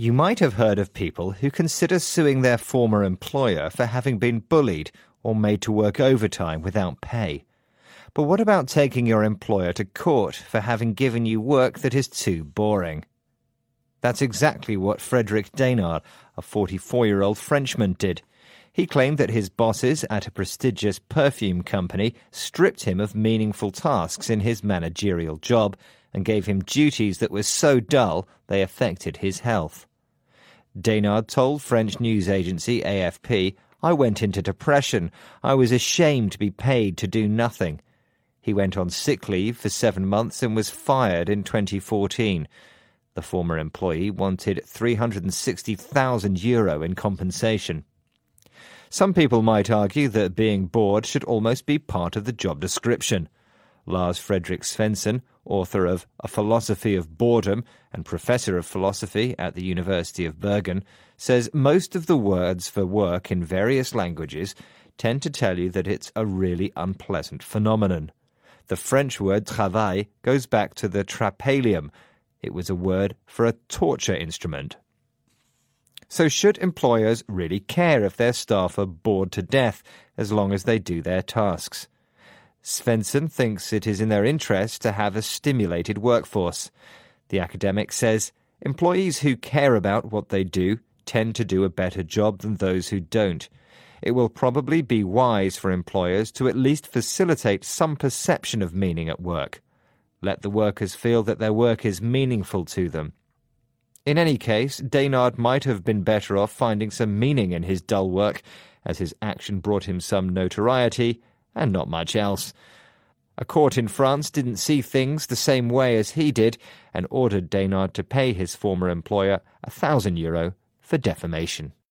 You might have heard of people who consider suing their former employer for having been bullied or made to work overtime without pay. But what about taking your employer to court for having given you work that is too boring? That's exactly what Frederic Desnard, a 44 year old Frenchman, did. He claimed that his bosses at a prestigious perfume company stripped him of meaningful tasks in his managerial job and gave him duties that were so dull they affected his health. Desnard told French news agency AFP, I went into depression. I was ashamed to be paid to do nothing. He went on sick leave for seven months and was fired in 2014. The former employee wanted 360,000 euro in compensation. Some people might argue that being bored should almost be part of the job description. Lars Fredrik Svendsen, author of A Philosophy of Boredom and professor of philosophy at the University of Bergen, says most of the words for work in various languages tend to tell you that it's a really unpleasant phenomenon. The French word travail goes back to the tripalium. It was a word for a torture instrument. So, should employers really care if their staff are bored to death as long as they do their tasks? Svendsen thinks it is in their interest to have a stimulated workforce. The academic says employees who care about what they do tend to do a better job than those who don't. It will probably be wise for employers to at least facilitate some perception of meaning at work. Let the workers feel that their work is meaningful to them. In any case, Desnard might have been better off finding some meaning in his dull work, as his action brought him some notoriety and not much else. A court in France didn't see things the same way as he did and ordered Desnard to pay his former employer a thousand euro for defamation.